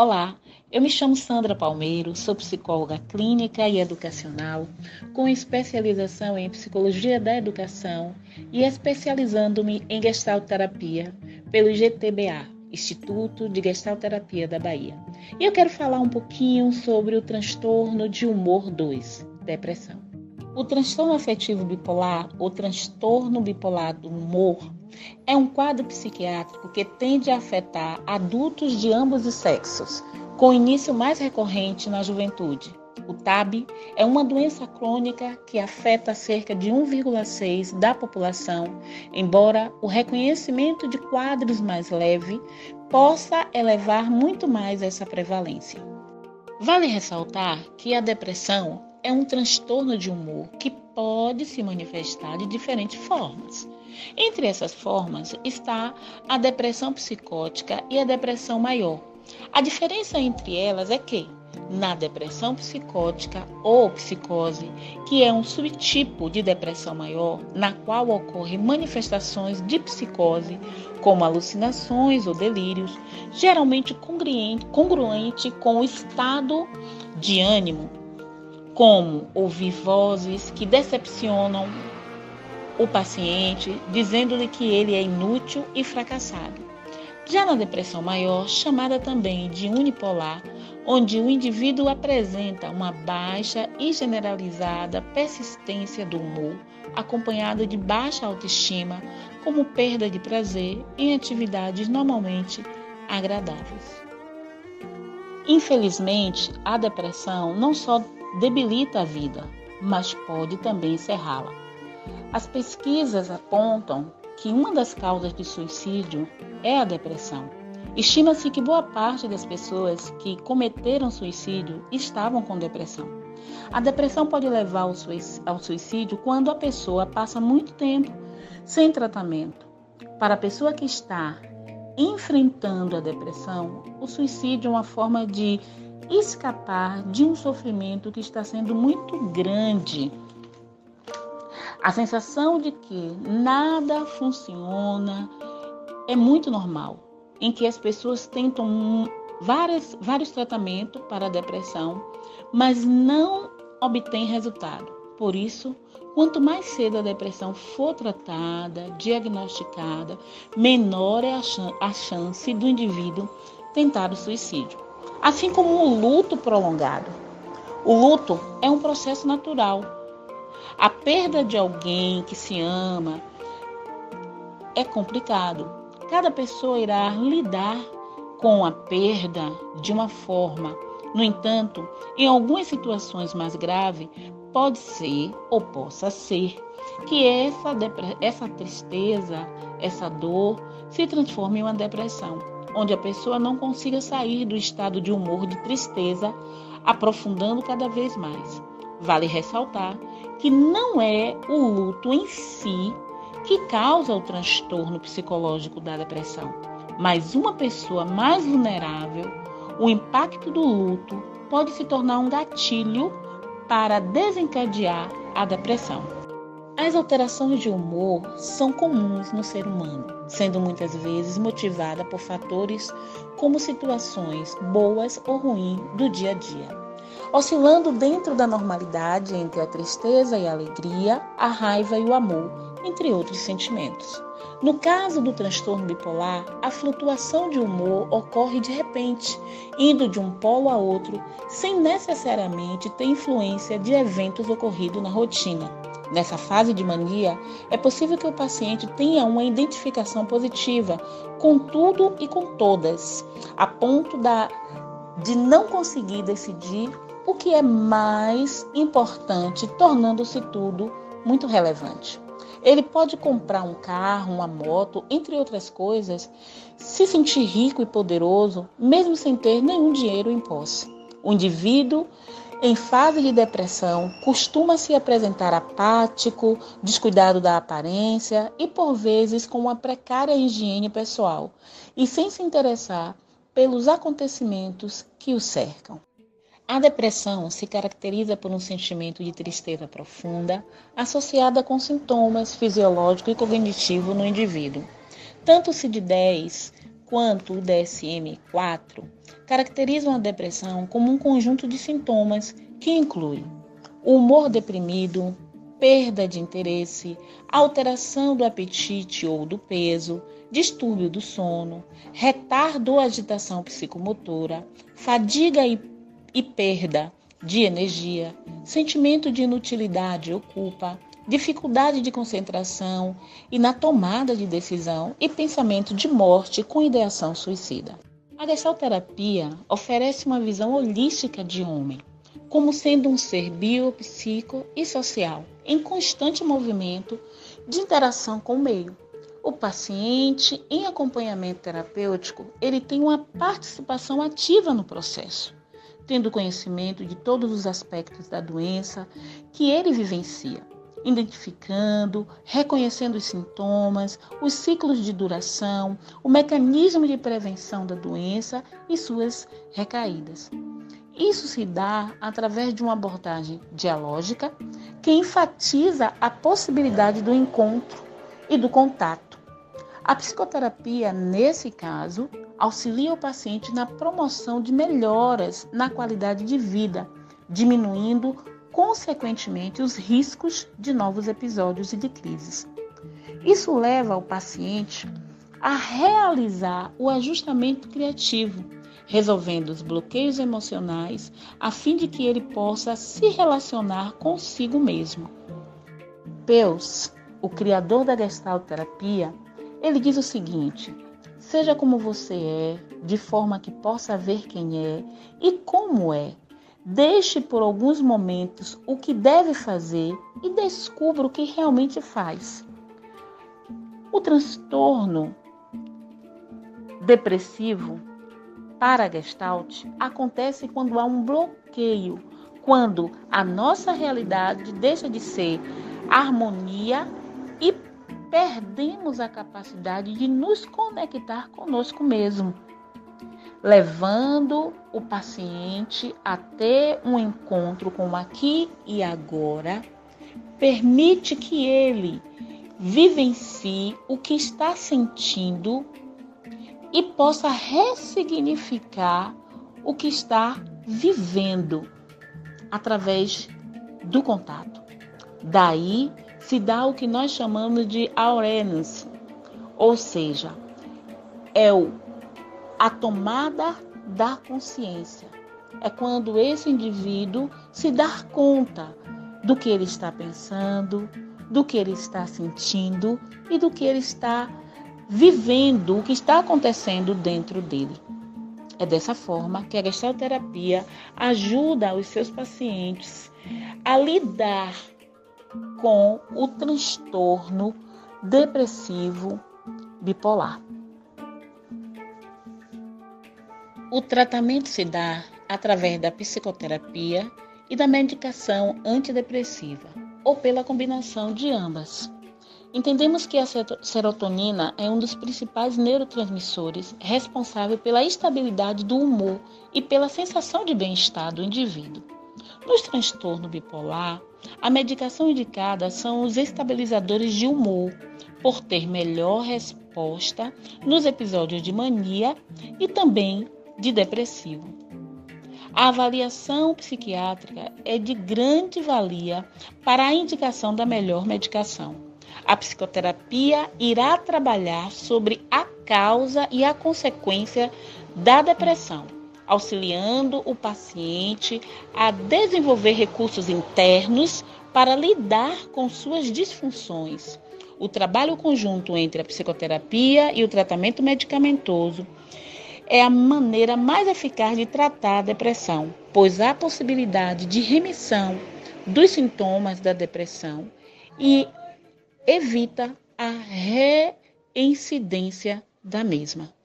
Olá, eu me chamo Sandra Palmeiro, sou psicóloga clínica e educacional, com especialização em psicologia da educação e especializando-me em gestalterapia pelo IGTBA, Instituto de Gestalterapia da Bahia. E eu quero falar um pouquinho sobre o transtorno de humor 2, depressão. O transtorno afetivo bipolar, ou transtorno bipolar do humor, é um quadro psiquiátrico que tende a afetar adultos de ambos os sexos, com início mais recorrente na juventude. O TAB é uma doença crônica que afeta cerca de 1,6% da população, embora o reconhecimento de quadros mais leve possa elevar muito mais essa prevalência. Vale ressaltar que a depressão é um transtorno de humor que pode se manifestar de diferentes formas. Entre essas formas está a depressão psicótica e a depressão maior. A diferença entre elas é que, na depressão psicótica ou psicose, que é um subtipo de depressão maior, na qual ocorrem manifestações de psicose, como alucinações ou delírios, geralmente congruente com o estado de ânimo, como ouvir vozes que decepcionam o paciente, dizendo-lhe que ele é inútil e fracassado. Já na depressão maior, chamada também de unipolar, onde o indivíduo apresenta uma baixa e generalizada persistência do humor, acompanhada de baixa autoestima, como perda de prazer em atividades normalmente agradáveis. Infelizmente, a depressão não só debilita a vida, mas pode também encerrá-la. As pesquisas apontam que uma das causas de suicídio é a depressão. Estima-se que boa parte das pessoas que cometeram suicídio estavam com depressão. A depressão pode levar ao suicídio quando a pessoa passa muito tempo sem tratamento. Para a pessoa que está enfrentando a depressão, o suicídio é uma forma de escapar de um sofrimento que está sendo muito grande. A sensação de que nada funciona é muito normal, em que as pessoas tentam várias, vários tratamentos para a depressão, mas não obtêm resultado. Por isso, quanto mais cedo a depressão for tratada, diagnosticada, menor é a chance do indivíduo tentar o suicídio assim como o luto prolongado. O luto é um processo natural. A perda de alguém que se ama é complicado. Cada pessoa irá lidar com a perda de uma forma. No entanto, em algumas situações mais graves, pode ser ou possa ser que essa, essa tristeza, essa dor se transforme em uma depressão onde a pessoa não consiga sair do estado de humor de tristeza, aprofundando cada vez mais. Vale ressaltar que não é o luto em si que causa o transtorno psicológico da depressão, mas uma pessoa mais vulnerável, o impacto do luto pode se tornar um gatilho para desencadear a depressão. As alterações de humor são comuns no ser humano, sendo muitas vezes motivada por fatores como situações boas ou ruins do dia a dia, oscilando dentro da normalidade entre a tristeza e a alegria, a raiva e o amor, entre outros sentimentos. No caso do transtorno bipolar, a flutuação de humor ocorre de repente, indo de um polo a outro, sem necessariamente ter influência de eventos ocorridos na rotina Nessa fase de mania, é possível que o paciente tenha uma identificação positiva com tudo e com todas, a ponto da, de não conseguir decidir o que é mais importante, tornando-se tudo muito relevante. Ele pode comprar um carro, uma moto, entre outras coisas, se sentir rico e poderoso, mesmo sem ter nenhum dinheiro em posse. O indivíduo em fase de depressão, costuma se apresentar apático, descuidado da aparência e, por vezes, com uma precária higiene pessoal e sem se interessar pelos acontecimentos que o cercam. A depressão se caracteriza por um sentimento de tristeza profunda, associada com sintomas fisiológicos e cognitivos no indivíduo. Tanto o CID-10 quanto o DSM-4 caracterizam a depressão como um conjunto de sintomas que inclui humor deprimido, perda de interesse, alteração do apetite ou do peso, distúrbio do sono, retardo ou agitação psicomotora, fadiga e, e perda de energia, sentimento de inutilidade ou culpa, dificuldade de concentração e na tomada de decisão e pensamento de morte com ideação suicida. A gestalterapia oferece uma visão holística de homem, como sendo um ser biopsico e social, em constante movimento de interação com o meio. O paciente, em acompanhamento terapêutico, ele tem uma participação ativa no processo, tendo conhecimento de todos os aspectos da doença que ele vivencia identificando, reconhecendo os sintomas, os ciclos de duração, o mecanismo de prevenção da doença e suas recaídas. Isso se dá através de uma abordagem dialógica que enfatiza a possibilidade do encontro e do contato. A psicoterapia, nesse caso, auxilia o paciente na promoção de melhoras na qualidade de vida, diminuindo consequentemente, os riscos de novos episódios e de crises. Isso leva o paciente a realizar o ajustamento criativo, resolvendo os bloqueios emocionais, a fim de que ele possa se relacionar consigo mesmo. Peus, o criador da gestalterapia, ele diz o seguinte: seja como você é, de forma que possa ver quem é e como é, Deixe por alguns momentos o que deve fazer e descubra o que realmente faz. O transtorno depressivo para Gestalt acontece quando há um bloqueio, quando a nossa realidade deixa de ser harmonia e perdemos a capacidade de nos conectar conosco mesmo levando o paciente a ter um encontro com o aqui e agora, permite que ele vivencie o que está sentindo e possa ressignificar o que está vivendo através do contato. Daí se dá o que nós chamamos de awareness, ou seja, é o a tomada da consciência. É quando esse indivíduo se dá conta do que ele está pensando, do que ele está sentindo e do que ele está vivendo, o que está acontecendo dentro dele. É dessa forma que a gestalterapia ajuda os seus pacientes a lidar com o transtorno depressivo bipolar. O tratamento se dá através da psicoterapia e da medicação antidepressiva, ou pela combinação de ambas. Entendemos que a serotonina é um dos principais neurotransmissores responsável pela estabilidade do humor e pela sensação de bem-estar do indivíduo. Nos transtornos bipolar, a medicação indicada são os estabilizadores de humor, por ter melhor resposta nos episódios de mania e também de depressivo. A avaliação psiquiátrica é de grande valia para a indicação da melhor medicação. A psicoterapia irá trabalhar sobre a causa e a consequência da depressão, auxiliando o paciente a desenvolver recursos internos para lidar com suas disfunções. O trabalho conjunto entre a psicoterapia e o tratamento medicamentoso é a maneira mais eficaz de tratar a depressão, pois há possibilidade de remissão dos sintomas da depressão e evita a reincidência da mesma.